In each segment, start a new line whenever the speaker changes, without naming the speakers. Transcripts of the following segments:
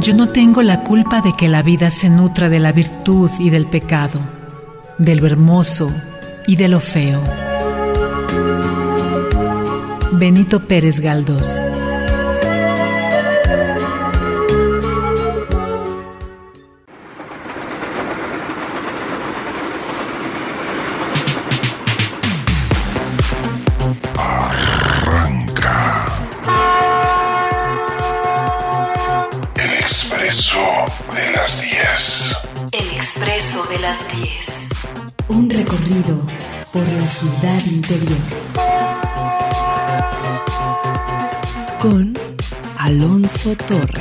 Yo no tengo la culpa de que la vida se nutra de la virtud y del pecado, de lo hermoso y de lo feo. Benito Pérez Galdós
Alonso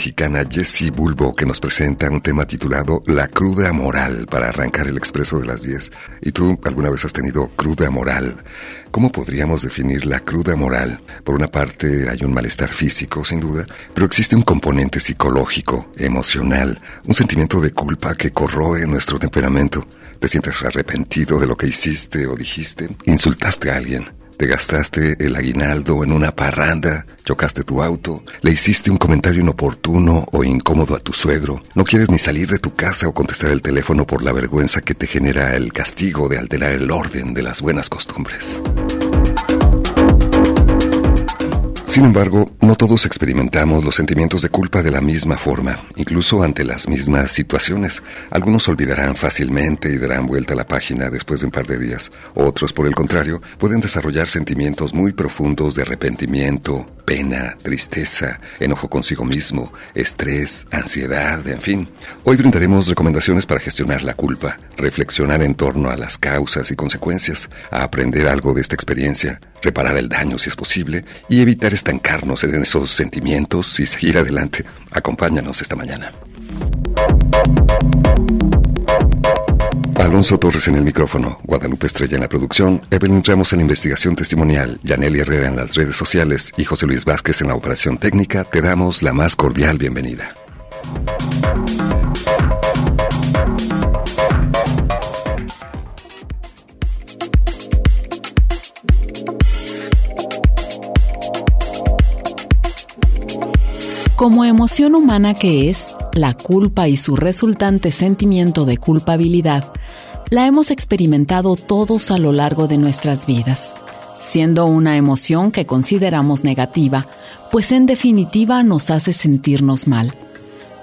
mexicana Jessie Bulbo que nos presenta un tema titulado La cruda moral para arrancar el expreso de las 10. ¿Y tú alguna vez has tenido cruda moral? ¿Cómo podríamos definir la cruda moral? Por una parte hay un malestar físico, sin duda, pero existe un componente psicológico, emocional, un sentimiento de culpa que corroe nuestro temperamento. Te sientes arrepentido de lo que hiciste o dijiste, insultaste a alguien te gastaste el aguinaldo en una parranda, chocaste tu auto, le hiciste un comentario inoportuno o incómodo a tu suegro, no quieres ni salir de tu casa o contestar el teléfono por la vergüenza que te genera el castigo de alterar el orden de las buenas costumbres. Sin embargo, no todos experimentamos los sentimientos de culpa de la misma forma, incluso ante las mismas situaciones. Algunos olvidarán fácilmente y darán vuelta a la página después de un par de días. Otros, por el contrario, pueden desarrollar sentimientos muy profundos de arrepentimiento, pena, tristeza, enojo consigo mismo, estrés, ansiedad, en fin. Hoy brindaremos recomendaciones para gestionar la culpa, reflexionar en torno a las causas y consecuencias, a aprender algo de esta experiencia, reparar el daño si es posible y evitar estancarnos en esos sentimientos y seguir adelante. Acompáñanos esta mañana. Alonso Torres en el micrófono, Guadalupe Estrella en la producción, Evelyn Ramos en la investigación testimonial, Yaneli Herrera en las redes sociales y José Luis Vázquez en la operación técnica, te damos la más cordial bienvenida.
Como emoción humana que es, la culpa y su resultante sentimiento de culpabilidad la hemos experimentado todos a lo largo de nuestras vidas, siendo una emoción que consideramos negativa, pues en definitiva nos hace sentirnos mal.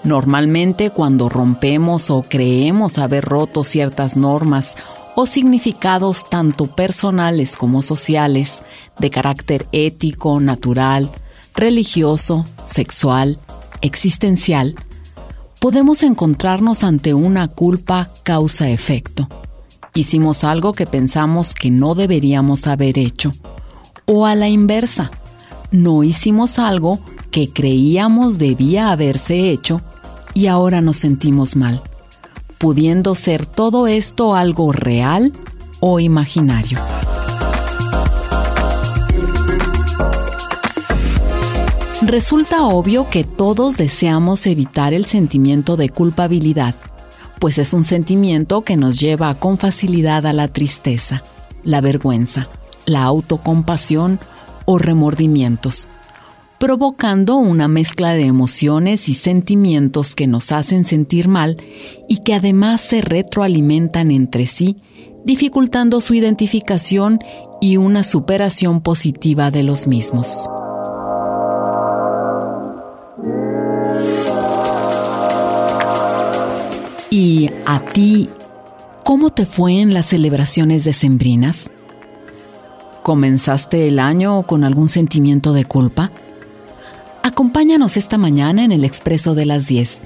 Normalmente cuando rompemos o creemos haber roto ciertas normas o significados tanto personales como sociales, de carácter ético, natural, religioso, sexual, existencial, podemos encontrarnos ante una culpa causa-efecto. Hicimos algo que pensamos que no deberíamos haber hecho. O a la inversa, no hicimos algo que creíamos debía haberse hecho y ahora nos sentimos mal, pudiendo ser todo esto algo real o imaginario. Resulta obvio que todos deseamos evitar el sentimiento de culpabilidad, pues es un sentimiento que nos lleva con facilidad a la tristeza, la vergüenza, la autocompasión o remordimientos, provocando una mezcla de emociones y sentimientos que nos hacen sentir mal y que además se retroalimentan entre sí, dificultando su identificación y una superación positiva de los mismos. ¿Y a ti, cómo te fue en las celebraciones decembrinas? ¿Comenzaste el año con algún sentimiento de culpa? Acompáñanos esta mañana en el Expreso de las 10.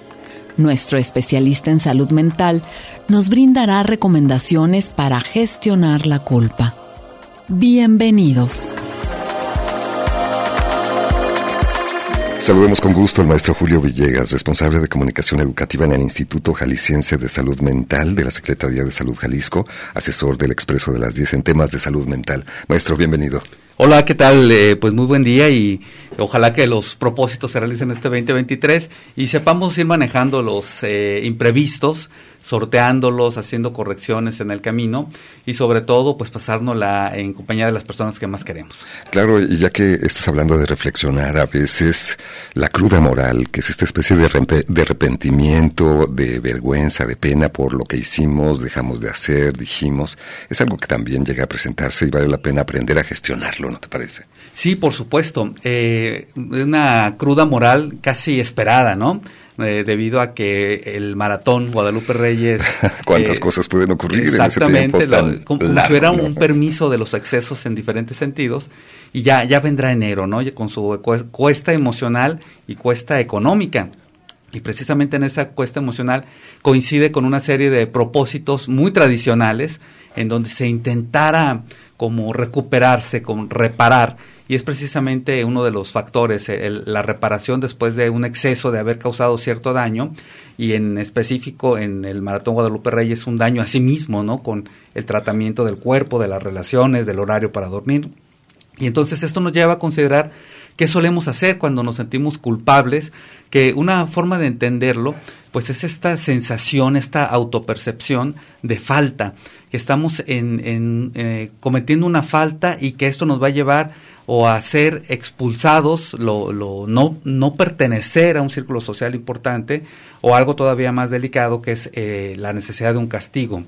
Nuestro especialista en salud mental nos brindará recomendaciones para gestionar la culpa. Bienvenidos.
Saludemos con gusto al maestro Julio Villegas, responsable de comunicación educativa en el Instituto Jalisciense de Salud Mental de la Secretaría de Salud Jalisco, asesor del Expreso de las 10 en temas de salud mental. Maestro, bienvenido.
Hola, ¿qué tal? Eh, pues muy buen día y ojalá que los propósitos se realicen este 2023 y sepamos ir manejando los eh, imprevistos sorteándolos, haciendo correcciones en el camino y sobre todo pues pasárnosla en compañía de las personas que más queremos.
Claro, y ya que estás hablando de reflexionar, a veces la cruda moral, que es esta especie de, de arrepentimiento, de vergüenza, de pena por lo que hicimos, dejamos de hacer, dijimos, es algo que también llega a presentarse y vale la pena aprender a gestionarlo, ¿no te parece?
Sí, por supuesto. Eh, una cruda moral casi esperada, ¿no? Eh, debido a que el maratón Guadalupe Reyes...
¿Cuántas eh, cosas pueden ocurrir
exactamente, en ese tiempo como, si fuera un permiso de los excesos en diferentes sentidos y ya, ya vendrá enero, ¿no? Con su cuesta emocional y cuesta económica. Y precisamente en esa cuesta emocional coincide con una serie de propósitos muy tradicionales en donde se intentara como recuperarse, como reparar y es precisamente uno de los factores, la reparación después de un exceso de haber causado cierto daño y en específico en el Maratón Guadalupe Reyes un daño a sí mismo, ¿no? Con el tratamiento del cuerpo, de las relaciones, del horario para dormir. Y entonces esto nos lleva a considerar ¿Qué solemos hacer cuando nos sentimos culpables? Que una forma de entenderlo, pues es esta sensación, esta autopercepción de falta, que estamos en, eh, cometiendo una falta y que esto nos va a llevar o a ser expulsados, lo, lo, no, no pertenecer a un círculo social importante, o algo todavía más delicado que es eh, la necesidad de un castigo.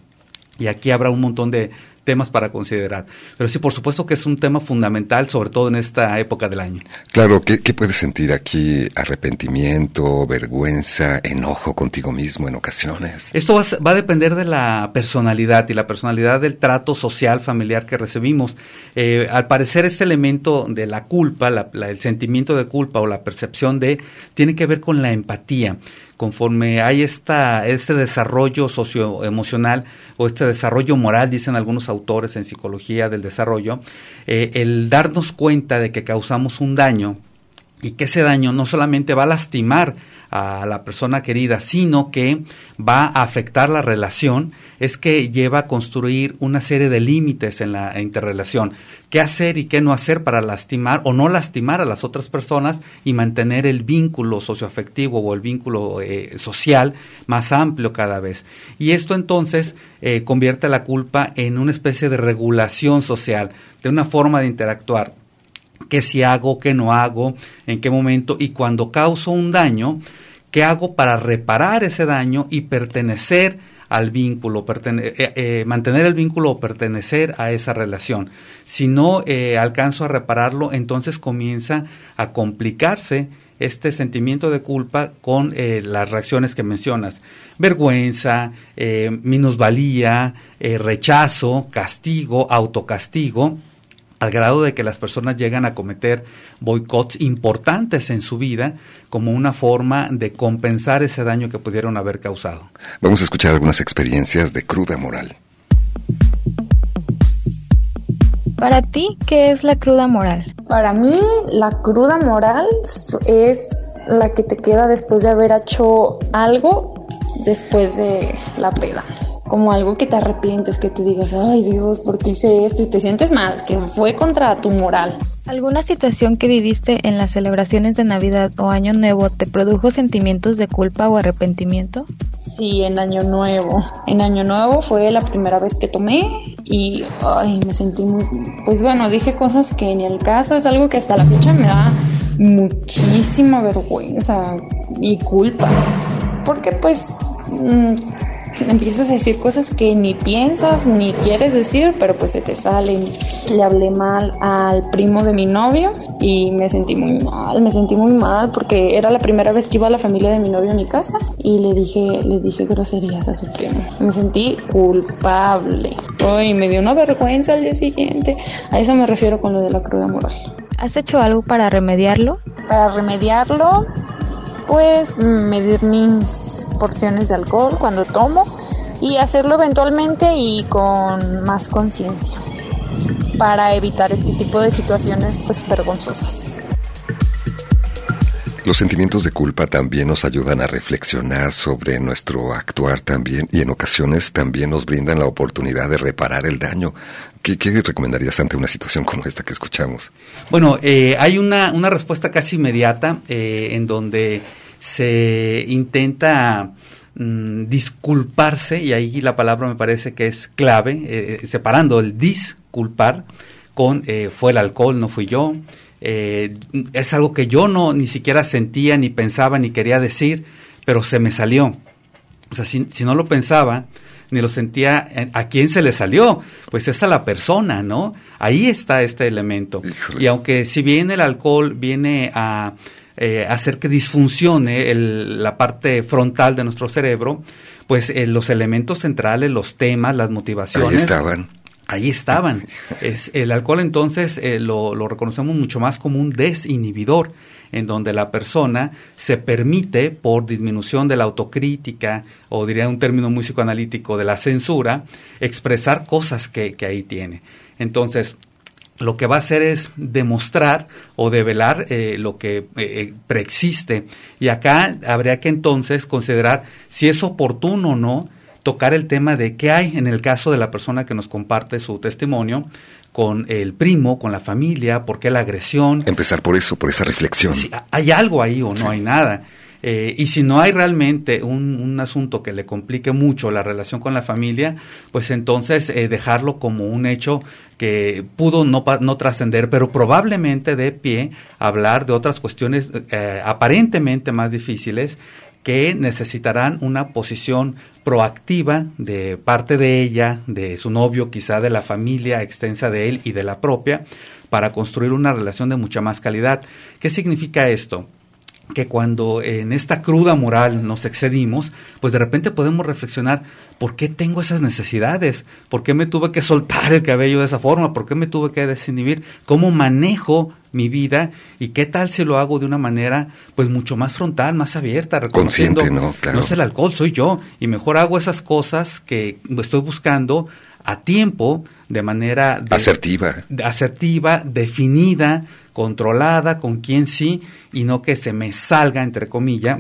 Y aquí habrá un montón de, temas para considerar. Pero sí, por supuesto que es un tema fundamental, sobre todo en esta época del año.
Claro, ¿qué, qué puedes sentir aquí? Arrepentimiento, vergüenza, enojo contigo mismo en ocasiones.
Esto va, a depender de la personalidad y la personalidad del trato social, familiar que recibimos. Eh, al parecer este elemento de la culpa, el sentimiento de culpa o la percepción de, tiene que ver con la empatía conforme hay esta, este desarrollo socioemocional o este desarrollo moral, dicen algunos autores en psicología del desarrollo, eh, el darnos cuenta de que causamos un daño y que ese daño no solamente va a lastimar a la persona querida, sino que va a afectar la relación, es que lleva a construir una serie de límites en la interrelación. ¿Qué hacer y qué no hacer para lastimar o no lastimar a las otras personas y mantener el vínculo socioafectivo o el vínculo eh, social más amplio cada vez? Y esto entonces eh, convierte la culpa en una especie de regulación social, de una forma de interactuar qué si hago, qué no hago, en qué momento y cuando causo un daño, qué hago para reparar ese daño y pertenecer al vínculo, eh, eh, mantener el vínculo o pertenecer a esa relación. Si no eh, alcanzo a repararlo, entonces comienza a complicarse este sentimiento de culpa con las reacciones que mencionas. Vergüenza, minusvalía, rechazo, castigo, autocastigo al grado de que las personas llegan a cometer boicots importantes en su vida como una forma de compensar ese daño que pudieron haber causado.
Vamos a escuchar algunas experiencias de cruda moral.
Para ti, ¿qué es la cruda moral?
Para mí, la cruda moral es la que te queda después de haber hecho algo después de la peda como algo que te arrepientes, que te digas, ay Dios, ¿por qué hice esto? Y te sientes mal, que fue contra tu moral.
¿Alguna situación que viviste en las celebraciones de Navidad o Año Nuevo te produjo sentimientos de culpa o arrepentimiento?
Sí, en Año Nuevo. En Año Nuevo fue la primera vez que tomé y ay, me sentí muy... Pues bueno, dije cosas que ni el caso, es algo que hasta la fecha me da muchísima vergüenza y culpa. Porque pues mm, empiezas a decir cosas que ni piensas ni quieres decir, pero pues se te salen. Le hablé mal al primo de mi novio y me sentí muy mal, me sentí muy mal porque era la primera vez que iba a la familia de mi novio a mi casa y le dije, le dije groserías a su primo. Me sentí culpable. Ay, me dio una vergüenza al día siguiente. A eso me refiero con lo de la cruda moral.
¿Has hecho algo para remediarlo?
Para remediarlo, pues medir mis porciones de alcohol cuando tomo y hacerlo eventualmente y con más conciencia para evitar este tipo de situaciones pues vergonzosas.
Los sentimientos de culpa también nos ayudan a reflexionar sobre nuestro actuar también y en ocasiones también nos brindan la oportunidad de reparar el daño. ¿Qué, recomendarías ante una situación como esta que escuchamos?
Bueno, eh, hay una, una, respuesta casi inmediata eh, en donde se intenta mm, disculparse, y ahí la palabra me parece que es clave, eh, separando el disculpar con fue el alcohol, no fui yo, es algo que yo no ni siquiera sentía, ni pensaba, ni quería decir, pero se me salió. O sea, si, no lo pensaba, ni lo sentía, eh, ¿a quién se le salió? Pues es a la persona, ¿no? Ahí está este elemento. Y aunque si bien el alcohol viene a eh, hacer que disfuncione la parte frontal de nuestro cerebro, pues los elementos centrales, los temas, las motivaciones... Ahí
estaban
ahí estaban. Es, el alcohol entonces eh, lo, lo, reconocemos mucho más como un desinhibidor, en donde la persona se permite, por disminución de la autocrítica, o diría un término muy psicoanalítico, de la censura, expresar cosas que, ahí tiene. Entonces, lo que va a hacer es demostrar o develar eh, lo que eh, preexiste. Y acá habría que entonces considerar si es oportuno o no tocar el tema de qué hay en el caso de la persona que nos comparte su testimonio con el primo, con la familia, por qué la agresión.
Empezar por eso, por esa reflexión.
Si hay algo ahí o no hay nada. Eh, y si no hay realmente un, un, asunto que le complique mucho la relación con la familia, pues entonces eh, dejarlo como un hecho que pudo no, no trascender, pero probablemente de pie hablar de otras cuestiones eh, aparentemente más difíciles que necesitarán una posición proactiva de parte de ella, de su novio, quizá de la familia extensa de él y de la propia, para construir una relación de mucha más calidad. ¿Qué significa esto? que cuando en esta cruda moral nos excedimos, pues de repente podemos reflexionar, ¿por qué tengo esas necesidades? ¿Por qué me tuve que soltar el cabello de esa forma? ¿Por qué me tuve que desinhibir? ¿Cómo manejo mi vida? ¿Y qué tal si lo hago de una manera pues mucho más frontal, más abierta,
reconociendo Consciente, ¿no?
Claro. no es el alcohol, soy yo y mejor hago esas cosas que estoy buscando a tiempo, de manera
asertiva,
asertiva, definida, controlada, con quien sí, y no que se me salga, entre comillas,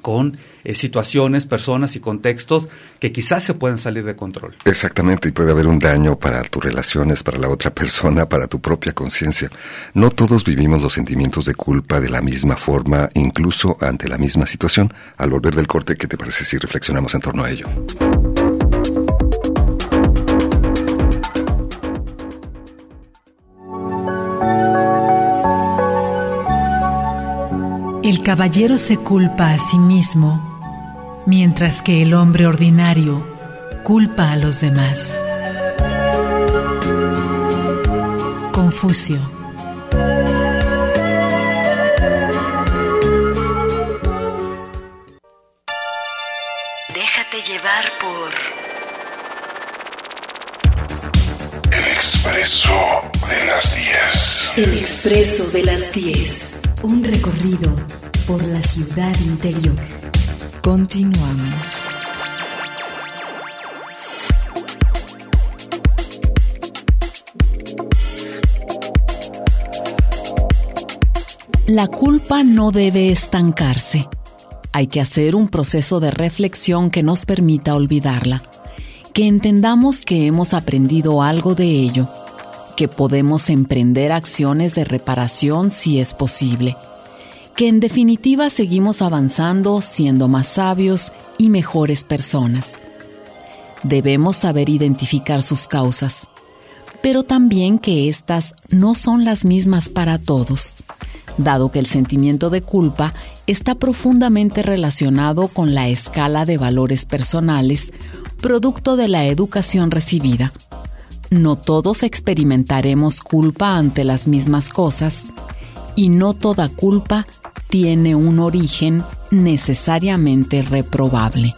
con eh, situaciones, personas y contextos que quizás se pueden salir de control.
Exactamente, y puede haber un daño para tus relaciones, para la otra persona, para tu propia conciencia. No todos vivimos los sentimientos de culpa de la misma forma, incluso ante la misma situación. Al volver del corte, ¿qué te parece si reflexionamos en torno a ello?
El caballero se culpa a sí mismo, mientras que el hombre ordinario culpa a los demás. Confucio.
Déjate llevar por...
El expreso de las 10.
El expreso de las 10. Un recorrido por la ciudad interior. Continuamos.
La culpa no debe estancarse. Hay que hacer un proceso de reflexión que nos permita olvidarla, que entendamos que hemos aprendido algo de ello que podemos emprender acciones de reparación si es posible, que en definitiva seguimos avanzando siendo más sabios y mejores personas. Debemos saber identificar sus causas, pero también que éstas no son las mismas para todos, dado que el sentimiento de culpa está profundamente relacionado con la escala de valores personales, producto de la educación recibida no todos experimentaremos culpa ante las mismas cosas y no toda culpa tiene un origen necesariamente reprobable.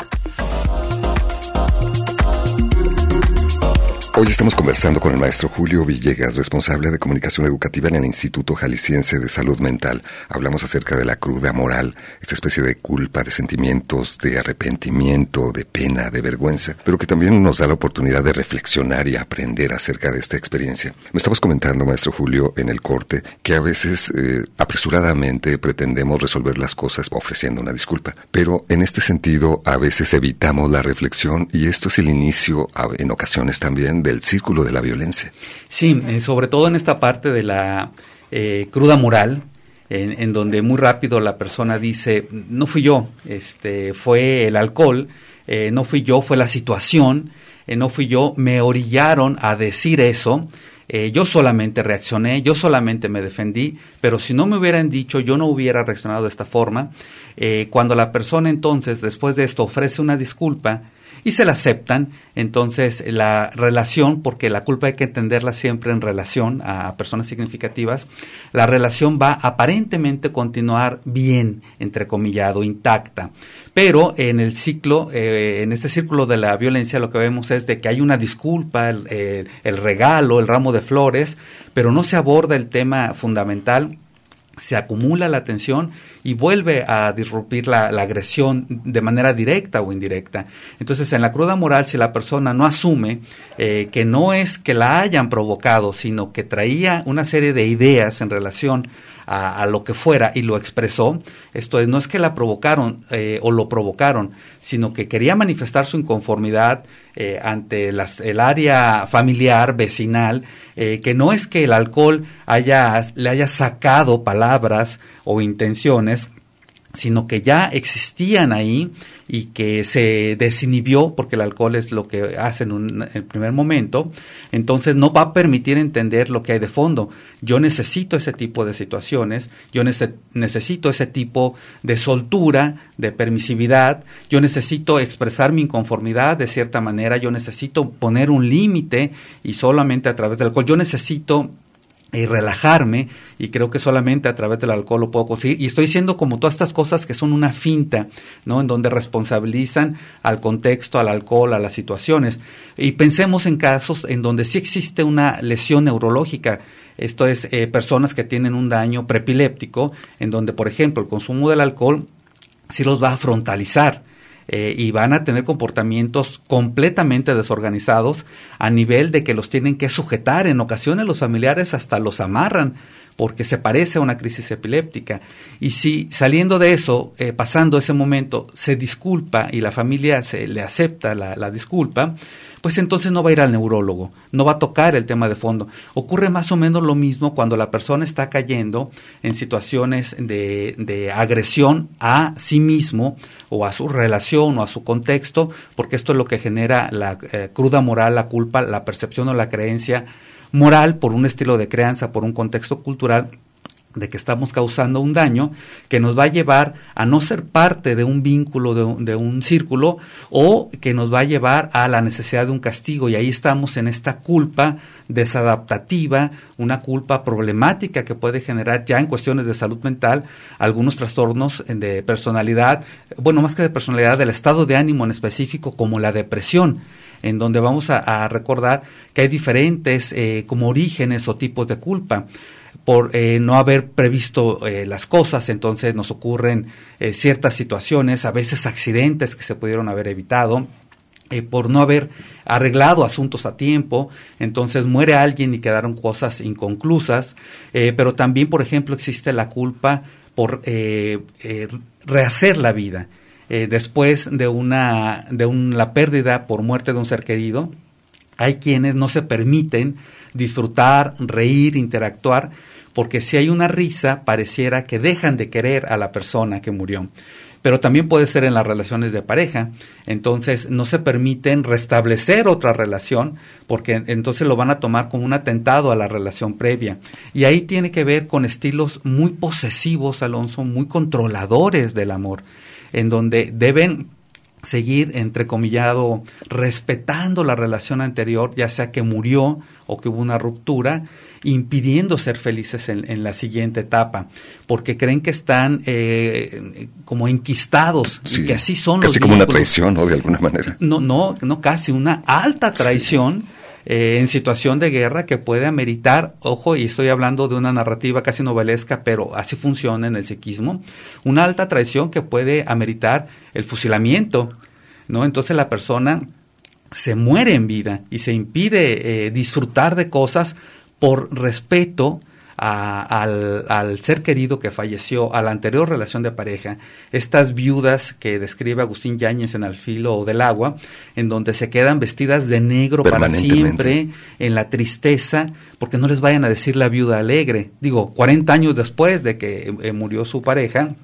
Hoy estamos conversando con el maestro Julio Villegas, responsable de comunicación educativa en el Instituto Jalisciense de Salud Mental. Hablamos acerca de la cruda moral, esta especie de culpa, de sentimientos, de arrepentimiento, de pena, de vergüenza, pero que también nos da la oportunidad de reflexionar y aprender acerca de esta experiencia. Me estabas comentando, maestro Julio, en el corte, que a veces eh, apresuradamente pretendemos resolver las cosas ofreciendo una disculpa, pero en este sentido a veces evitamos la reflexión y esto es el inicio, en ocasiones también, del círculo de la violencia.
Sí, eh, sobre todo en esta parte de la eh, cruda moral, en, donde muy rápido la persona dice, no fui yo, este, fue el alcohol, eh, no fui yo, fue la situación, no fui yo, me orillaron a decir eso, yo solamente reaccioné, yo solamente me defendí, pero si no me hubieran dicho, yo no hubiera reaccionado de esta forma. cuando la persona entonces, después de esto, ofrece una disculpa, y se la aceptan. Entonces, la relación, porque la culpa hay que entenderla siempre en relación a personas significativas, la relación va aparentemente continuar bien, entrecomillado, intacta. Pero en el ciclo, eh, en este círculo de la violencia, lo que vemos es de que hay una disculpa, el regalo, el ramo de flores, pero no se aborda el tema fundamental se acumula la tensión y vuelve a disrumpir la, agresión de manera directa o indirecta. Entonces, en la cruda moral, si la persona no asume eh, que no es que la hayan provocado, sino que traía una serie de ideas en relación a, lo que fuera y lo expresó, esto es, no es que la provocaron eh, o lo provocaron, sino que quería manifestar su inconformidad eh, ante las, el área familiar, vecinal, eh, que no es que el alcohol haya, le haya sacado palabras o intenciones, sino que ya existían ahí y que se desinhibió, porque el alcohol es lo que hace en un en primer momento, entonces no va a permitir entender lo que hay de fondo. Yo necesito ese tipo de situaciones, yo necesito ese tipo de soltura, de permisividad, yo necesito expresar mi inconformidad de cierta manera, yo necesito poner un límite y solamente a través del alcohol, yo necesito y relajarme y creo que solamente a través del alcohol lo puedo conseguir. Y estoy diciendo como todas estas cosas que son una finta, ¿no? En donde responsabilizan al contexto, al alcohol, a las situaciones. Y pensemos en casos en donde sí existe una lesión neurológica, esto es eh, personas que tienen un daño prepiléptico en donde por ejemplo el consumo del alcohol sí los va a frontalizar eh, y van a tener comportamientos completamente desorganizados a nivel de que los tienen que sujetar. En ocasiones los familiares hasta los amarran porque se parece a una crisis epiléptica. Y si saliendo de eso, eh, pasando ese momento, se disculpa y la familia se le acepta la, la disculpa, pues entonces no va a ir al neurólogo, no va a tocar el tema de fondo. Ocurre más o menos lo mismo cuando la persona está cayendo en situaciones de, de agresión a sí mismo o a su relación o a su contexto, porque esto es lo que genera la eh, cruda moral, la culpa, la percepción o la creencia moral por un estilo de crianza, por un contexto cultural de que estamos causando un daño que nos va a llevar a no ser parte de un vínculo, de un, círculo, o que nos va a llevar a la necesidad de un castigo. Y ahí estamos en esta culpa desadaptativa, una culpa problemática que puede generar ya en cuestiones de salud mental algunos trastornos de personalidad, bueno, más que de personalidad, del estado de ánimo en específico, como la depresión en donde vamos a, recordar que hay diferentes eh, como orígenes o tipos de culpa por eh, no haber previsto eh, las cosas, entonces nos ocurren eh, ciertas situaciones, a veces accidentes que se pudieron haber evitado, por no haber arreglado asuntos a tiempo, entonces muere alguien y quedaron cosas inconclusas, pero también, por ejemplo, existe la culpa por rehacer la vida. Después de una de la pérdida por muerte de un ser querido, hay quienes no se permiten disfrutar, reír, interactuar, porque si hay una risa, pareciera que dejan de querer a la persona que murió. Pero también puede ser en las relaciones de pareja, entonces no se permiten restablecer otra relación, porque entonces lo van a tomar como un atentado a la relación previa. Y ahí tiene que ver con estilos muy posesivos, Alonso, muy controladores del amor, en donde deben seguir, entrecomillado, respetando la relación anterior, ya sea que murió o que hubo una ruptura, impidiendo ser felices en, la siguiente etapa, porque creen que están eh, como enquistados y que así son
casi como una traición, ¿no? De alguna manera.
No, no, no casi, una alta traición. Eh, en situación de guerra que puede ameritar, ojo, y estoy hablando de una narrativa casi novelesca, pero así funciona en el psiquismo, una alta traición que puede ameritar el fusilamiento, ¿no? Entonces la persona se muere en vida y se impide eh, disfrutar de cosas por respeto al, ser querido que falleció, a la anterior relación de pareja, estas viudas que describe Agustín Yáñez en Al filo del agua, en donde se quedan vestidas de negro para siempre, en la tristeza, porque no les vayan a decir la viuda alegre. Digo, 40 años después de que eh, murió su pareja,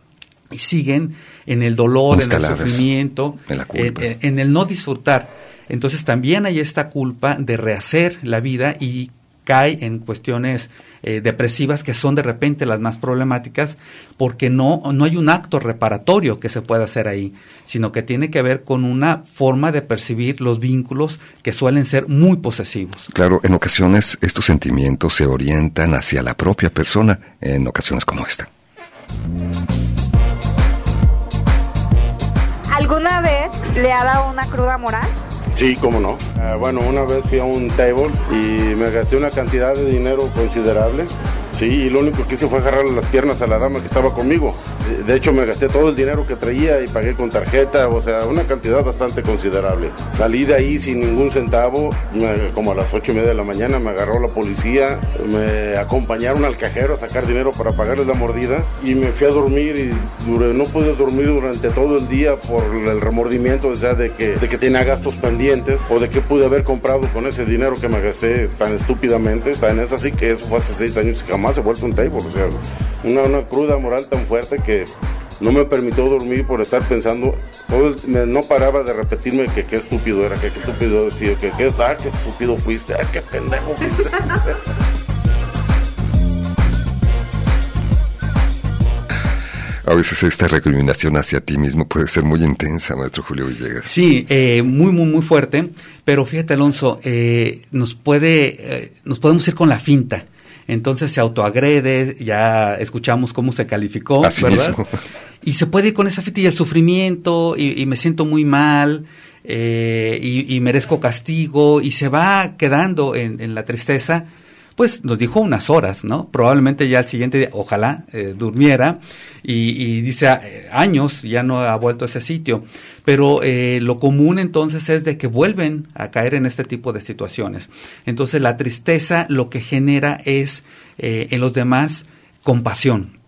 y siguen en el dolor, en el sufrimiento, en el no disfrutar. Entonces también hay esta culpa de rehacer la vida y cae en cuestiones eh, depresivas que son de repente las más problemáticas porque no, no hay un acto reparatorio que se pueda hacer ahí, sino que tiene que ver con una forma de percibir los vínculos que suelen ser muy posesivos.
Claro, en ocasiones estos sentimientos se orientan hacia la propia persona, en ocasiones como esta.
¿Alguna vez le ha dado una cruda moral?
Sí, cómo no. Ah, bueno, una vez fui a un table y me gasté una cantidad de dinero considerable Sí, y lo único que hice fue agarrarle las piernas a la dama que estaba conmigo. De hecho, me gasté todo el dinero que traía y pagué con tarjeta, o sea, una cantidad bastante considerable. Salí de ahí sin ningún centavo, como a las ocho y media de la mañana me agarró la policía, me acompañaron al cajero a sacar dinero para pagarles la mordida y me fui a dormir y no pude dormir durante todo el día por el remordimiento, o sea, de que, de que tenía gastos pendientes o de que pude haber comprado con ese dinero que me gasté tan estúpidamente. Tan es así que eso fue hace seis años y jamás se vuelto un table. O sea, una, una cruda moral tan fuerte que no me permitió dormir por estar pensando, no paraba de repetirme que qué estúpido era, que qué estúpido decía, que qué está, qué estúpido fuiste, ah, qué pendejo fuiste.
A veces esta recriminación hacia ti mismo puede ser muy intensa, maestro Julio Villegas.
Sí, eh, muy, muy, muy fuerte. Pero fíjate, Alonso, eh, nos puede, eh, nos podemos ir con la finta. Entonces se autoagrede, ya escuchamos cómo se calificó, ¿verdad? Y se puede ir con esa finta y el sufrimiento, y, me siento muy mal, y, merezco castigo, y se va quedando en, en la tristeza pues nos dijo unas horas, ¿no? Probablemente ya al siguiente día, ojalá eh, durmiera, y, dice ah, años ya no ha vuelto a ese sitio. Pero eh, lo común entonces es de que vuelven a caer en este tipo de situaciones. Entonces la tristeza lo que genera es eh, en los demás compasión,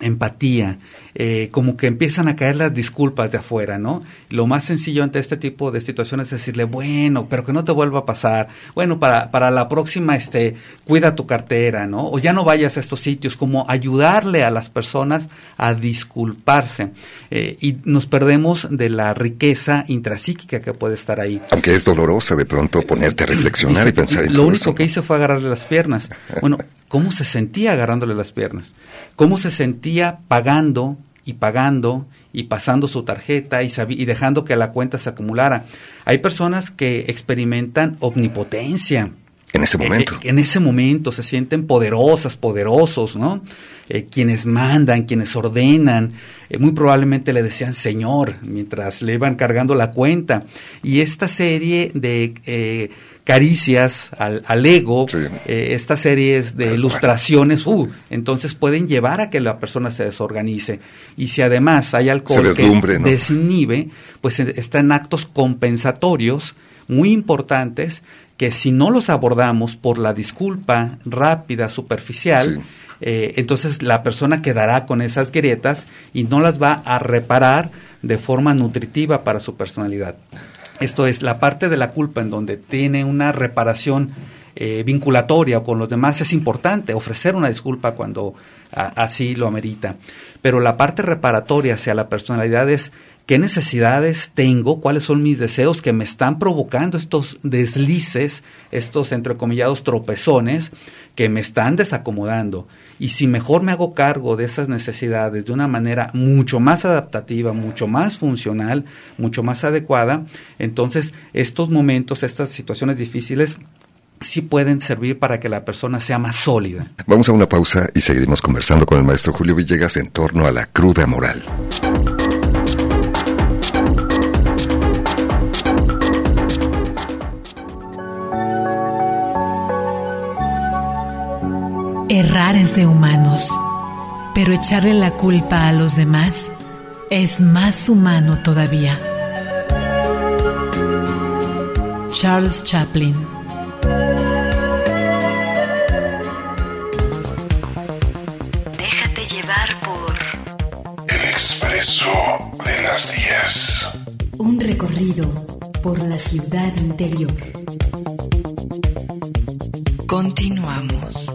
empatía, eh, como que empiezan a caer las disculpas de afuera, ¿no? Lo más sencillo ante este tipo de situaciones es decirle, bueno, pero que no te vuelva a pasar, bueno, para, para la próxima, este, cuida tu cartera, ¿no? O ya no vayas a estos sitios, como ayudarle a las personas a disculparse. Eh, y nos perdemos de la riqueza intrapsíquica que puede estar ahí.
Aunque es dolorosa de pronto ponerte a reflexionar y, pensar en
Lo único que hice fue agarrarle las piernas. Bueno, ¿cómo se sentía agarrándole las piernas? ¿Cómo se sentía pagando y pagando y pasando su tarjeta y, y, dejando que la cuenta se acumulara. Hay personas que experimentan omnipotencia.
En ese momento.
Eh, en ese momento se sienten poderosas, poderosos, ¿no? Eh, quienes mandan, quienes ordenan, eh, muy probablemente le decían Señor mientras le iban cargando la cuenta. Y esta serie de caricias al, ego, eh, estas series de ilustraciones, uh, entonces pueden llevar a que la persona se desorganice. Y si además hay alcohol que desinhibe, pues están actos compensatorios muy importantes que si no los abordamos por la disculpa rápida, superficial, eh, entonces la persona quedará con esas grietas y no las va a reparar de forma nutritiva para su personalidad. Esto es la parte de la culpa en donde tiene una reparación eh, vinculatoria con los demás es importante, ofrecer una disculpa cuando así lo amerita. Pero la parte reparatoria hacia la personalidad es qué necesidades tengo, cuáles son mis deseos que me están provocando estos deslices, estos entrecomillados tropezones que me están desacomodando. Y si mejor me hago cargo de esas necesidades de una manera mucho más adaptativa, mucho más funcional, mucho más adecuada, entonces estos momentos, estas situaciones difíciles sí pueden servir para que la persona sea más sólida.
Vamos a una pausa y seguiremos conversando con el maestro Julio Villegas en torno a la cruda moral.
Errar es de humanos, pero echarle la culpa a los demás es más humano todavía. Charles Chaplin
Déjate llevar por
El Expreso de las 10.
Un recorrido por la ciudad interior. Continuamos.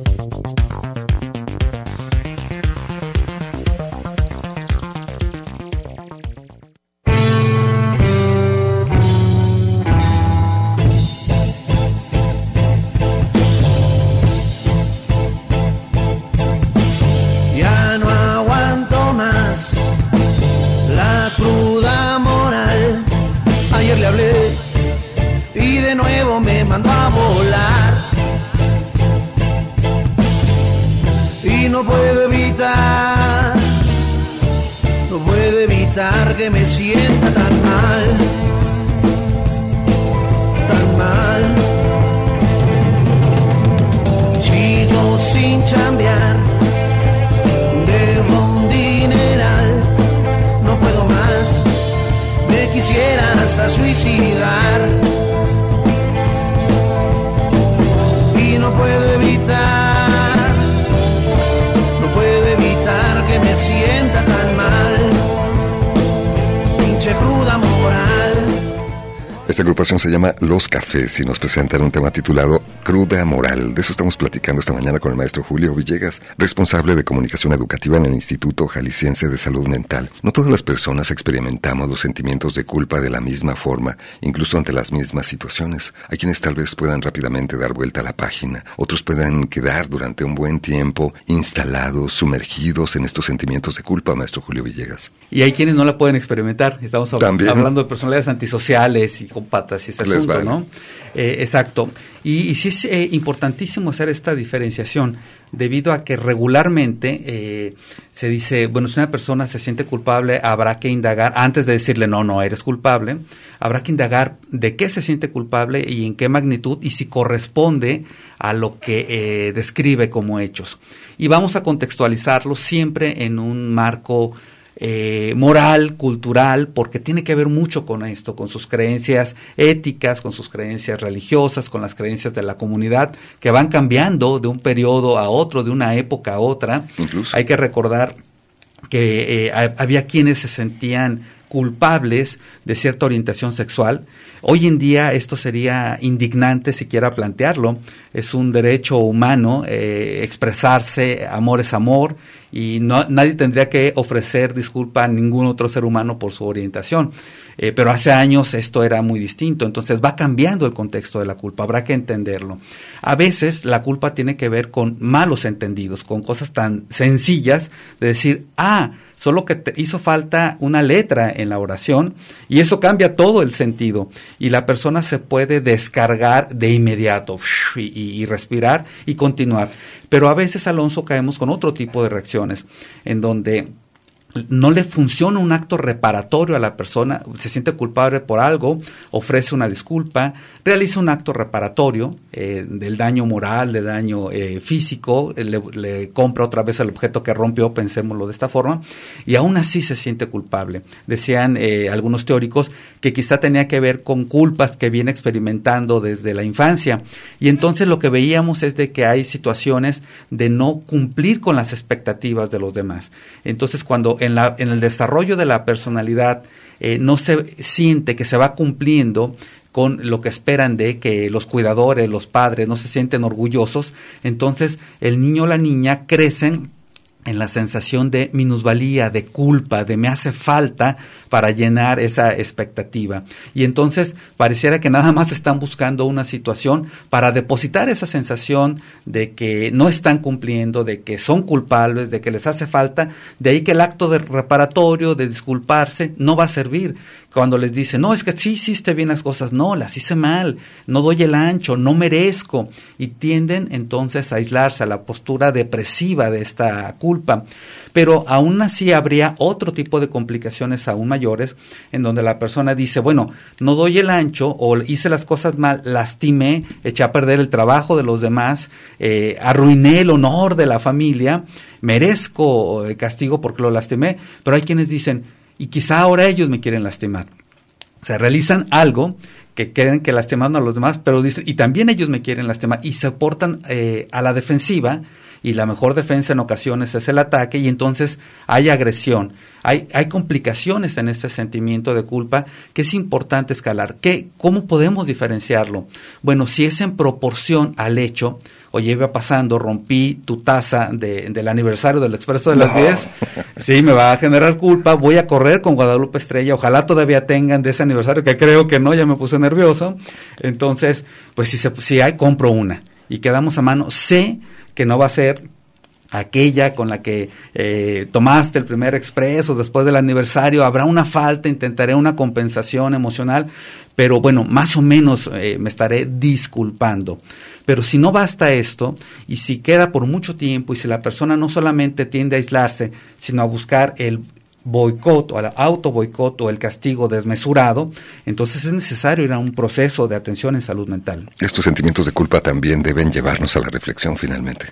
Agrupación se llama Los Cafés y nos presentan un tema titulado Cruda Moral. De eso estamos platicando esta mañana con el maestro Julio Villegas, responsable de comunicación educativa en el Instituto Jalisciense de Salud Mental. No todas las personas experimentamos los sentimientos de culpa de la misma forma, incluso ante las mismas situaciones. Hay quienes tal vez puedan rápidamente dar vuelta a la página, otros puedan quedar durante un buen tiempo instalados, sumergidos en estos sentimientos de culpa, maestro Julio Villegas.
Y hay quienes no la pueden experimentar. Estamos hablando de personalidades antisociales y con patas y este asunto, ¿no? Eh, exacto. Y, sí es eh, importantísimo hacer esta diferenciación, debido a que regularmente eh, se dice, bueno, si una persona se siente culpable, habrá que indagar, antes de decirle, no, no eres culpable, habrá que indagar de qué se siente culpable y en qué magnitud y si corresponde a lo que describe como hechos. Y vamos a contextualizarlo siempre en un marco eh, moral, cultural, porque tiene que ver mucho con esto, con sus creencias éticas, con sus creencias religiosas, con las creencias de la comunidad, que van cambiando de un periodo a otro, de una época a otra. Hay que recordar que eh, había quienes se sentían culpables de cierta orientación sexual. Hoy en día esto sería indignante siquiera plantearlo. Es un derecho humano eh, expresarse, amor es amor, y no, nadie tendría que ofrecer disculpa a ningún otro ser humano por su orientación. Eh, pero hace años esto era muy distinto, entonces va cambiando el contexto de la culpa, habrá que entenderlo. A veces la culpa tiene que ver con malos entendidos, con cosas tan sencillas de decir, ah, solo que te hizo falta una letra en la oración y eso cambia todo el sentido y la persona se puede descargar de inmediato y, respirar y continuar. Pero a veces, Alonso, caemos con otro tipo de reacciones en donde no le funciona un acto reparatorio a la persona, se siente culpable por algo, ofrece una disculpa, realiza un acto reparatorio eh, del daño moral, del daño eh, físico, eh, le, compra otra vez el objeto que rompió, pensémoslo de esta forma, y aún así se siente culpable. Decían algunos teóricos que quizá tenía que ver con culpas que viene experimentando desde la infancia. Y entonces lo que veíamos es de que hay situaciones de no cumplir con las expectativas de los demás. Entonces cuando en, la, en el desarrollo de la personalidad no se siente que se va cumpliendo con lo que esperan de que los cuidadores, los padres no se sienten orgullosos, entonces el niño o la niña crecen en la sensación de minusvalía, de culpa, de me hace falta para llenar esa expectativa. Y entonces pareciera que nada más están buscando una situación para depositar esa sensación de que no están cumpliendo, de que son culpables, de que les hace falta, de ahí que el acto de reparatorio, de disculparse, no va a servir. Cuando les dicen, no, es que sí hiciste bien las cosas, no, las hice mal, no doy el ancho, no merezco, y tienden entonces a aislarse a la postura depresiva de esta culpa. Pero aún así habría otro tipo de complicaciones aún mayores en donde la persona dice, bueno, no doy el ancho o hice las cosas mal, lastimé, eché a perder el trabajo de los demás, eh, arruiné el honor de la familia, merezco eh, castigo porque lo lastimé, pero hay quienes dicen, y quizá ahora ellos me quieren lastimar. O sea, realizan algo que creen que lastiman a los demás, pero dicen, y también ellos me quieren lastimar, y se portan eh, a la defensiva, y la mejor defensa en ocasiones es el ataque y entonces hay agresión. Hay, hay complicaciones en este sentimiento de culpa que es importante escalar. ¿Qué, ¿Cómo podemos diferenciarlo? Bueno, si es en proporción al hecho, oye, iba pasando, rompí tu taza de, del aniversario del Expreso de las 10, sí, me va a generar culpa, voy a correr con Guadalupe Estrella, ojalá todavía tengan de ese aniversario, que creo que no, ya me puse nervioso. Entonces, pues si, se, si hay, compro una y quedamos a mano. Sé que no va a ser aquella con la que eh, tomaste el primer expreso después del aniversario, habrá una falta, intentaré una compensación emocional, pero bueno, más o menos eh, me estaré disculpando. Pero si no basta esto, y si queda por mucho tiempo, y si la persona no solamente tiende a aislarse, sino a buscar el boicot o al auto boicot o el castigo desmesurado, entonces es necesario ir a un proceso de atención en salud mental.
Estos sentimientos de culpa también deben llevarnos a la reflexión finalmente.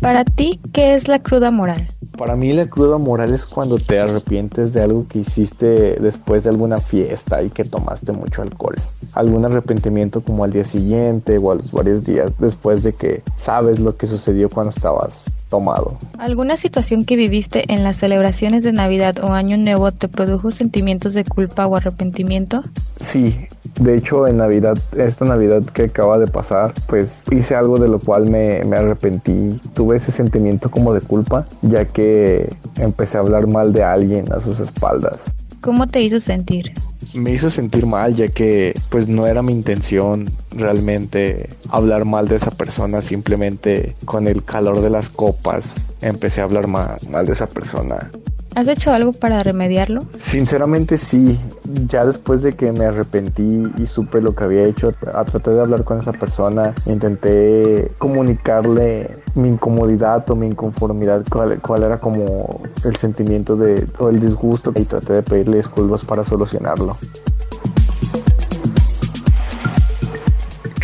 Para ti, ¿qué es la cruda moral?
Para mí la cruda moral es cuando te arrepientes de algo que hiciste después de alguna fiesta y que tomaste mucho alcohol. Algún arrepentimiento como al día siguiente o a los varios días después de que sabes lo que sucedió cuando estabas tomado.
¿Alguna situación que viviste en las celebraciones de Navidad o Año Nuevo te produjo sentimientos de culpa o arrepentimiento?
Sí, de hecho en Navidad, esta Navidad que acaba de pasar, pues hice algo de lo cual me, me arrepentí. Tuve ese sentimiento como de culpa, ya que empecé a hablar mal de alguien a sus espaldas.
¿Cómo te hizo sentir?
Me hizo sentir mal ya que pues no era mi intención realmente hablar mal de esa persona, simplemente con el calor de las copas empecé a hablar mal, mal de esa persona.
¿Has hecho algo para remediarlo?
Sinceramente sí, ya después de que me arrepentí y supe lo que había hecho, traté de hablar con esa persona, intenté comunicarle mi incomodidad o mi inconformidad, cuál, cuál era como el sentimiento de, o el disgusto y traté de pedirle disculpas para solucionarlo.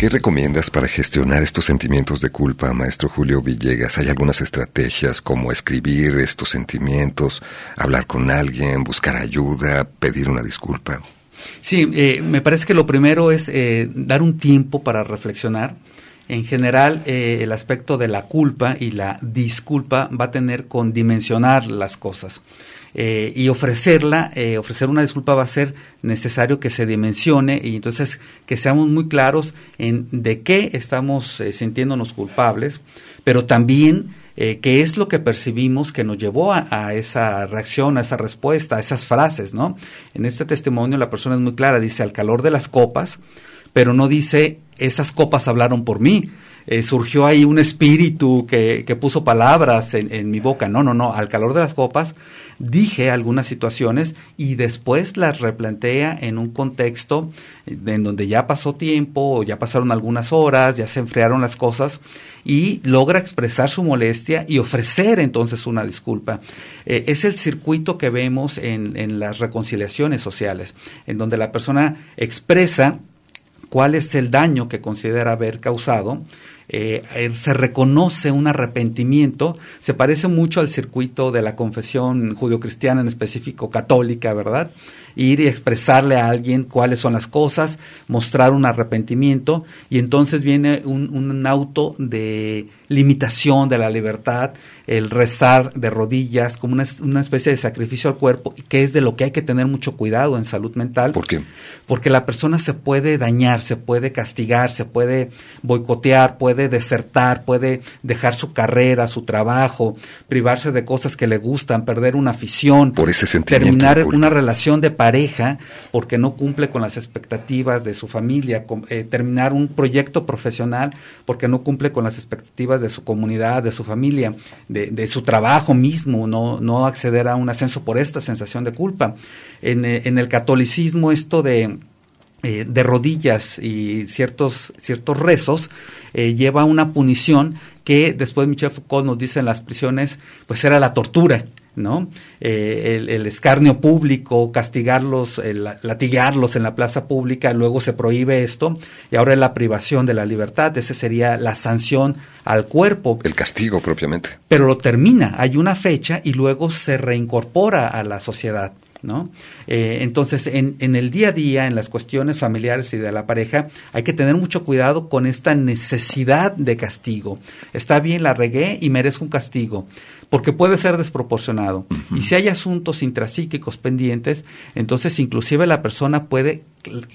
¿Qué recomiendas para gestionar estos sentimientos de culpa, maestro Julio Villegas? ¿Hay algunas estrategias como escribir estos sentimientos, hablar con alguien, buscar ayuda, pedir una disculpa?
Sí, eh, me parece que lo primero es eh, dar un tiempo para reflexionar. En general, eh, el aspecto de la culpa y la disculpa va a tener con dimensionar las cosas. Eh, y ofrecerla, eh, ofrecer una disculpa va a ser necesario que se dimensione y entonces que seamos muy claros en de qué estamos sintiéndonos culpables, pero también qué es lo que percibimos que nos llevó a, a, esa reacción, a esa respuesta, a esas frases, ¿no? En este testimonio la persona es muy clara, dice al calor de las copas, pero no dice esas copas hablaron por mí, eh, surgió ahí un espíritu que, que puso palabras en, en, mi boca. No, no, no, al calor de las copas dije algunas situaciones y después las replantea en un contexto en donde ya pasó tiempo, ya pasaron algunas horas, ya se enfriaron las cosas y logra expresar su molestia y ofrecer entonces una disculpa. Eh, es el circuito que vemos en, en las reconciliaciones sociales, en donde la persona expresa cuál es el daño que considera haber causado eh, se reconoce un arrepentimiento, se parece mucho al circuito de la confesión judio-cristiana, en específico católica, ¿verdad? Ir y expresarle a alguien cuáles son las cosas, mostrar un arrepentimiento, y entonces viene un, un auto de limitación de la libertad, el rezar de rodillas, como una, una, especie de sacrificio al cuerpo, que es de lo que hay que tener mucho cuidado en salud mental.
¿Por qué?
Porque la persona se puede dañar, se puede castigar, se puede boicotear, puede desertar, puede dejar su carrera, su trabajo, privarse de cosas que le gustan, perder una afición,
Por ese
terminar una relación de pareja porque no cumple con las expectativas de su familia, eh, terminar un proyecto profesional porque no cumple con las expectativas de su comunidad, de su familia, de, su trabajo mismo, no, no acceder a un ascenso por esta sensación de culpa. En, eh, el catolicismo esto de, eh, de rodillas y ciertos, ciertos rezos eh, lleva a una punición que después Michel Foucault nos dice en las prisiones, pues era la tortura. ¿No? Eh, el, el, escarnio público, castigarlos, el, latigarlos en la plaza pública, luego se prohíbe esto y ahora es la privación de la libertad, esa sería la sanción al cuerpo.
El castigo propiamente.
Pero lo termina, hay una fecha y luego se reincorpora a la sociedad. ¿No? Eh, entonces, en, en, el día a día, en las cuestiones familiares y de la pareja, hay que tener mucho cuidado con esta necesidad de castigo. Está bien, la regué y merezco un castigo, porque puede ser desproporcionado. Uh -huh. Y si hay asuntos intrapsíquicos pendientes, entonces inclusive la persona puede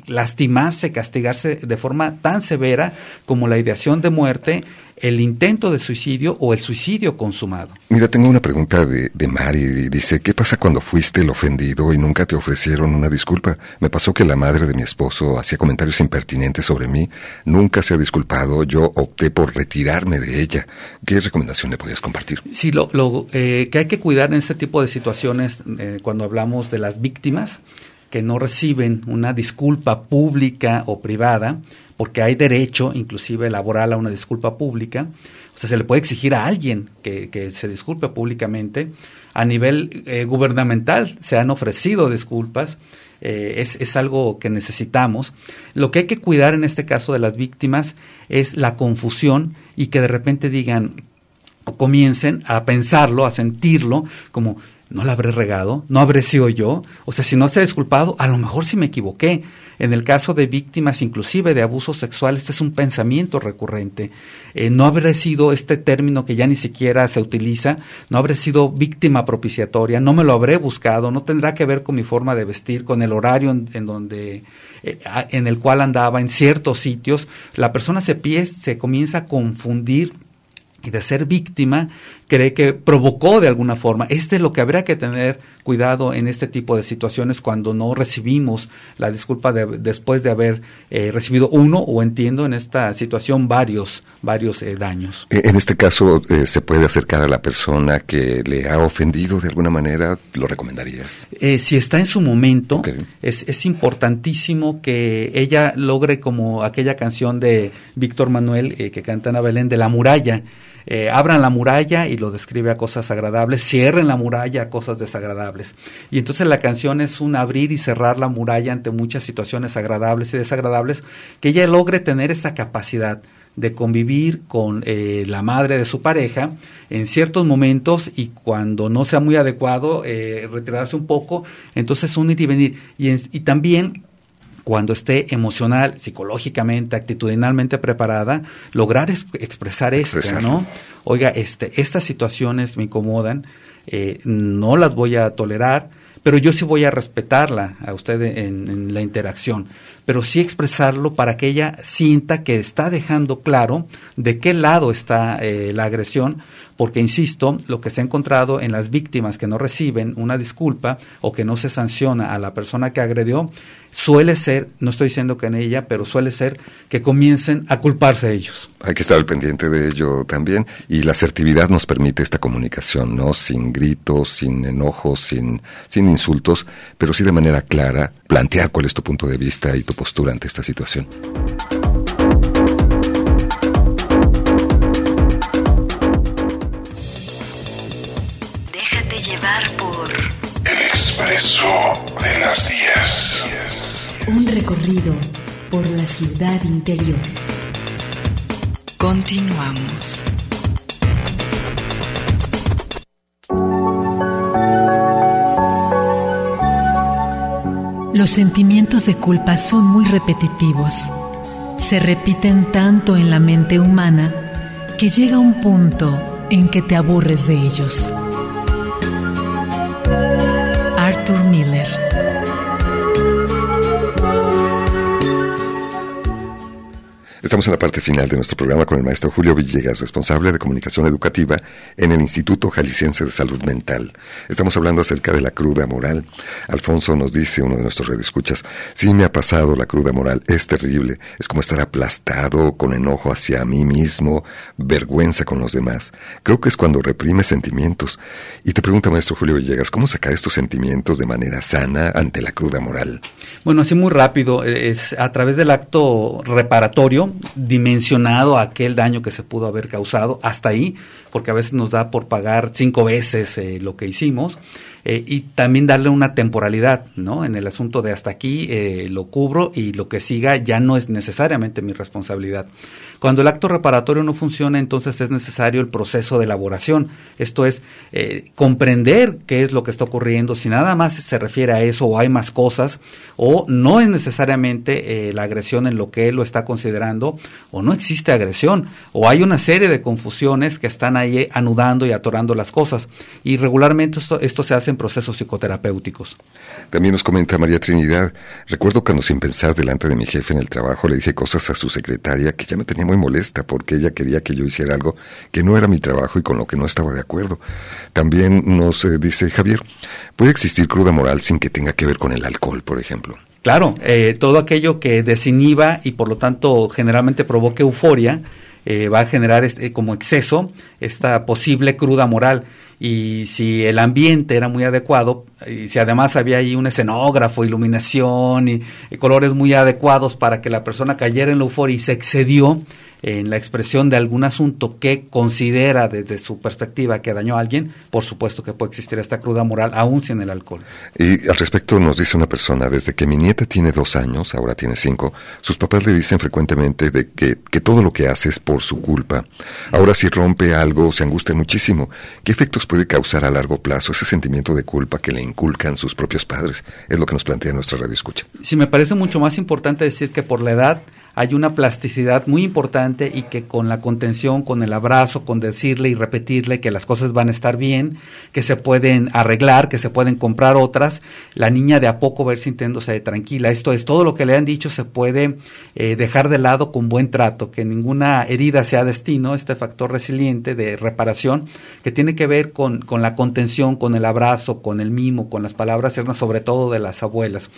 lastimarse, castigarse de forma tan severa como la ideación de muerte, el intento de suicidio o el suicidio consumado.
Mira, tengo una pregunta de, de Mari. Dice, ¿qué pasa cuando fuiste el ofendido y nunca te ofrecieron una disculpa? Me pasó que la madre de mi esposo hacía comentarios impertinentes sobre mí, nunca se ha disculpado, yo opté por retirarme de ella. ¿Qué recomendación le podías compartir?
Sí, lo, lo eh, que hay que cuidar en este tipo de situaciones, eh, cuando hablamos de las víctimas, que no reciben una disculpa pública o privada, porque hay derecho, inclusive laboral, a una disculpa pública. O sea, se le puede exigir a alguien que, se disculpe públicamente. A nivel eh, gubernamental se han ofrecido disculpas. Eh, es, es, algo que necesitamos. Lo que hay que cuidar en este caso de las víctimas es la confusión y que de repente digan comiencen a pensarlo, a sentirlo como no la habré regado, no habré sido yo, o sea, si no se ha disculpado, a lo mejor sí me equivoqué. En el caso de víctimas inclusive de abusos sexuales, este es un pensamiento recurrente. Eh, no habré sido este término que ya ni siquiera se utiliza, no habré sido víctima propiciatoria, no me lo habré buscado, no tendrá que ver con mi forma de vestir, con el horario en, donde eh, en el cual andaba en ciertos sitios. La persona se, pie, se comienza a confundir y de ser víctima, cree que provocó de alguna forma. Este es lo que habría que tener cuidado en este tipo de situaciones cuando no recibimos la disculpa después de haber eh, recibido uno o entiendo en esta situación varios, varios eh, daños.
E, en este caso, eh, ¿se puede acercar a la persona que le ha ofendido de alguna manera? ¿Lo recomendarías?
si está en su momento, es, es importantísimo que ella logre como aquella canción de Víctor Manuel que canta Ana Belén de la muralla eh, abran la muralla y lo describe a cosas agradables, cierren la muralla a cosas desagradables. Y entonces la canción es un abrir y cerrar la muralla ante muchas situaciones agradables y desagradables, que ella logre tener esa capacidad de convivir con eh, la madre de su pareja en ciertos momentos y cuando no sea muy adecuado eh, retirarse un poco, entonces unir y venir. Y, y también cuando esté emocional, psicológicamente, actitudinalmente preparada, lograr expresar esto, ¿no? Oiga, este, estas situaciones me incomodan, eh, no las voy a tolerar, pero yo sí voy a respetarla a usted en, la interacción, pero sí expresarlo para que ella sienta que está dejando claro de qué lado está eh, la agresión, porque, insisto, lo que se ha encontrado en las víctimas que no reciben una disculpa o que no se sanciona a la persona que agredió, suele ser, no estoy diciendo que en ella, pero suele ser que comiencen a culparse ellos.
Hay que estar al pendiente de ello también y la asertividad nos permite esta comunicación, ¿no? Sin gritos, sin enojos, sin, sin insultos, pero sí de manera clara plantear cuál es tu punto de vista y tu postura ante esta situación.
De las 10.
Un recorrido por la ciudad interior. Continuamos.
Los sentimientos de culpa son muy repetitivos. Se repiten tanto en la mente humana que llega un punto en que te aburres de ellos.
Estamos en la parte final de nuestro programa con el maestro Julio Villegas, responsable de comunicación educativa en el Instituto Jalisciense de Salud Mental. Estamos hablando acerca de la cruda moral. Alfonso nos dice, uno de nuestros redescuchas, sí me ha pasado la cruda moral, es terrible, es como estar aplastado, con enojo hacia mí mismo, vergüenza con los demás. Creo que es cuando reprime sentimientos. Y te pregunta, maestro Julio Villegas, ¿cómo sacar estos sentimientos de manera sana ante la cruda moral?
Bueno, así muy rápido, es a través del acto reparatorio, dimensionado aquel daño que se pudo haber causado. Hasta ahí, porque a veces nos da por pagar cinco veces eh, lo que hicimos, eh, y también darle una temporalidad, ¿no? En el asunto de hasta aquí eh, lo cubro y lo que siga ya no es necesariamente mi responsabilidad. Cuando el acto reparatorio no funciona, entonces es necesario el proceso de elaboración. Esto es comprender qué es lo que está ocurriendo, si nada más se refiere a eso o hay más cosas, o no es necesariamente la agresión en lo que él lo está considerando, o no existe agresión, o hay una serie de confusiones que están ahí anudando y atorando las cosas. Y regularmente esto, esto se hace en procesos psicoterapéuticos.
También nos comenta María Trinidad, recuerdo cuando sin pensar delante de mi jefe en el trabajo le dije cosas a su secretaria que ya me tenía muy molesta porque ella quería que yo hiciera algo que no era mi trabajo y con lo que no estaba de acuerdo. También nos eh, dice Javier, ¿puede existir cruda moral sin que tenga que ver con el alcohol, por ejemplo?
Claro, eh, todo aquello que desinhiba y por lo tanto generalmente provoque euforia, eh, va a generar este, como exceso esta posible cruda moral. Y si el ambiente era muy adecuado, y si además había ahí un escenógrafo, iluminación y colores muy adecuados para que la persona cayera en la euforia y se excedió, en la expresión de algún asunto que considera desde su perspectiva que dañó a alguien, por supuesto que puede existir esta cruda moral aún sin el alcohol.
Y al respecto nos dice una persona, desde que mi nieta tiene dos años, ahora tiene cinco, sus papás le dicen frecuentemente de que, que todo lo que hace es por su culpa. Ahora si rompe algo se angustia muchísimo. ¿Qué efectos puede causar a largo plazo ese sentimiento de culpa que le inculcan sus propios padres. Es lo que nos plantea nuestra radio escucha.
Sí, me parece mucho más importante decir que por la edad hay una plasticidad muy importante y que con la contención, con el abrazo, con decirle y repetirle que las cosas van a estar bien, que se pueden arreglar, que se pueden comprar otras, la niña de a poco va a ir sintiéndose tranquila. Esto es todo lo que le han dicho se puede eh, dejar de lado con buen trato, que ninguna herida sea destino, este factor resiliente de reparación que tiene que ver con, con la contención, con el abrazo, con el mimo, con las palabras tiernas, sobre todo de las abuelas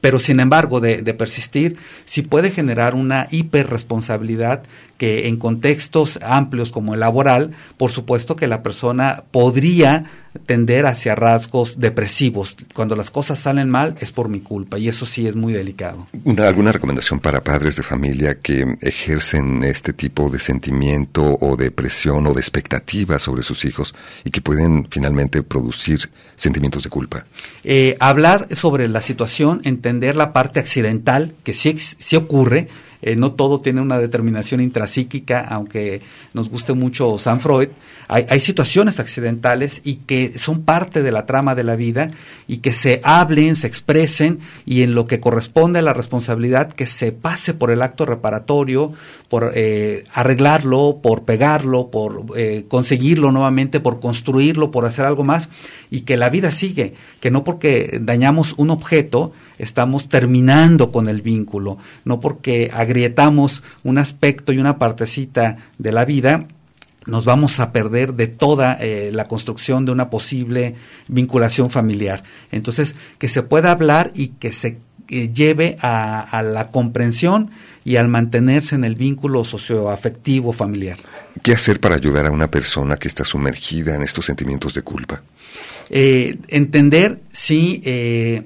pero sin embargo de, de, persistir, sí puede generar una hiperresponsabilidad que en contextos amplios como el laboral, por supuesto que la persona podría tender hacia rasgos depresivos. Cuando las cosas salen mal es por mi culpa y eso sí es muy delicado.
¿Alguna recomendación para padres de familia que ejercen este tipo de sentimiento o de presión o de expectativa sobre sus hijos y que pueden finalmente producir sentimientos de culpa?
Eh, hablar sobre la situación, entender la parte accidental que sí, sí ocurre, eh, no todo tiene una determinación intrapsíquica, aunque nos guste mucho San Freud. Hay, hay, situaciones accidentales y que son parte de la trama de la vida y que se hablen, se expresen y en lo que corresponde a la responsabilidad que se pase por el acto reparatorio, por eh, arreglarlo, por pegarlo, por eh, conseguirlo nuevamente, por construirlo, por hacer algo más y que la vida sigue, que no porque dañamos un objeto estamos terminando con el vínculo, no porque agrietamos un aspecto y una partecita de la vida nos vamos a perder de toda eh, la construcción de una posible vinculación familiar. Entonces, que se pueda hablar y que se eh, lleve a, a, la comprensión y al mantenerse en el vínculo socioafectivo familiar.
¿Qué hacer para ayudar a una persona que está sumergida en estos sentimientos de culpa?
Eh, entender si... Eh,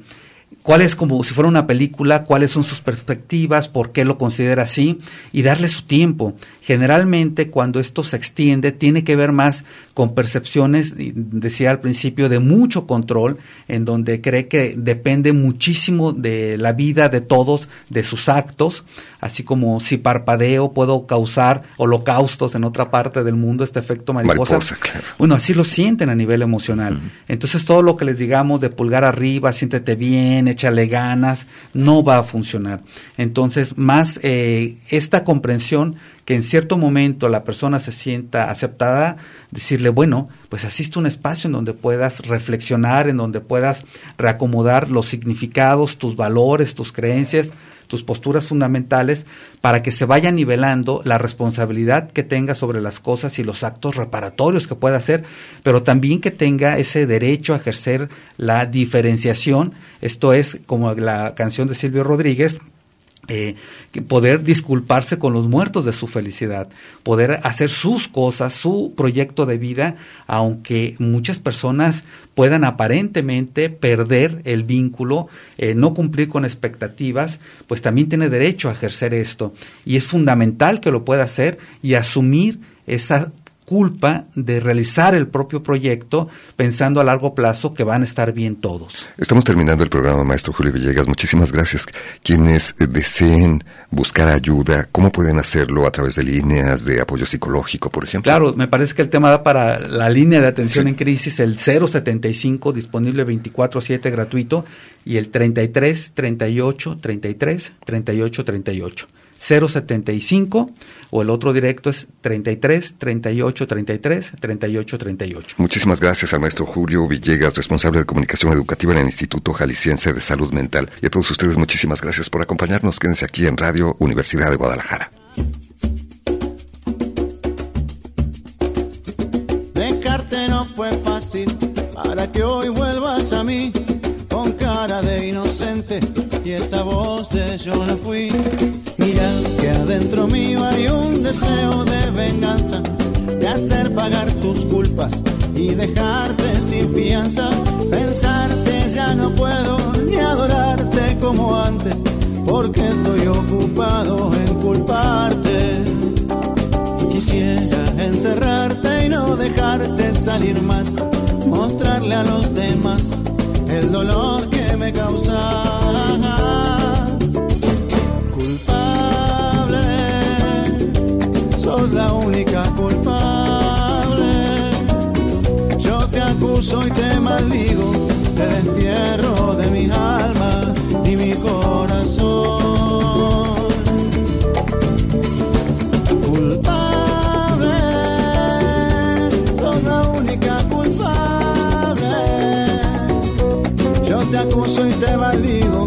cuál es como si fuera una película, cuáles son sus perspectivas, por qué lo considera así y darle su tiempo. Generalmente cuando esto se extiende tiene que ver más con percepciones, decía al principio, de mucho control, en donde cree que depende muchísimo de la vida de todos, de sus actos, así como si parpadeo puedo causar holocaustos en otra parte del mundo, este efecto mariposa.
mariposa claro.
Bueno, así lo sienten a nivel emocional. Entonces todo lo que les digamos de pulgar arriba, siéntete bien, échale ganas, no va a funcionar. Entonces, más eh, esta comprensión que en cierto momento la persona se sienta aceptada, decirle, bueno, pues asiste un espacio en donde puedas reflexionar, en donde puedas reacomodar los significados, tus valores, tus creencias, tus posturas fundamentales, para que se vaya nivelando la responsabilidad que tenga sobre las cosas y los actos reparatorios que pueda hacer, pero también que tenga ese derecho a ejercer la diferenciación, esto es como la canción de Silvio Rodríguez, eh, poder disculparse con los muertos de su felicidad, poder hacer sus cosas, su proyecto de vida, aunque muchas personas puedan aparentemente perder el vínculo, eh, no cumplir con expectativas, pues también tiene derecho a ejercer esto. Y es fundamental que lo pueda hacer y asumir esa culpa de realizar el propio proyecto pensando a largo plazo que van a estar bien todos.
Estamos terminando el programa, maestro Julio Villegas. Muchísimas gracias. Quienes deseen buscar ayuda, ¿cómo pueden hacerlo a través de líneas de apoyo psicológico, por ejemplo?
Claro, me parece que el tema da para la línea de atención sí. en crisis, el 075 disponible 24/7 gratuito y el 33 38 33 38 38. 075 o el otro directo es 33 38 33 38 38.
Muchísimas gracias al maestro Julio Villegas, responsable de comunicación educativa en el Instituto Jalisciense de Salud Mental. Y a todos ustedes muchísimas gracias por acompañarnos. Quédense aquí en Radio Universidad de Guadalajara.
Dejarte no fue fácil para que hoy vuelvas a mí con cara de inocente y esa voz de yo no fui. Adentro mío hay un deseo de venganza, de hacer pagar tus culpas y dejarte sin fianza. Pensarte ya no puedo ni adorarte como antes, porque estoy ocupado en culparte. Quisiera encerrarte y no dejarte salir más, mostrarle a los demás el dolor que me causa. Acuso y te maldigo,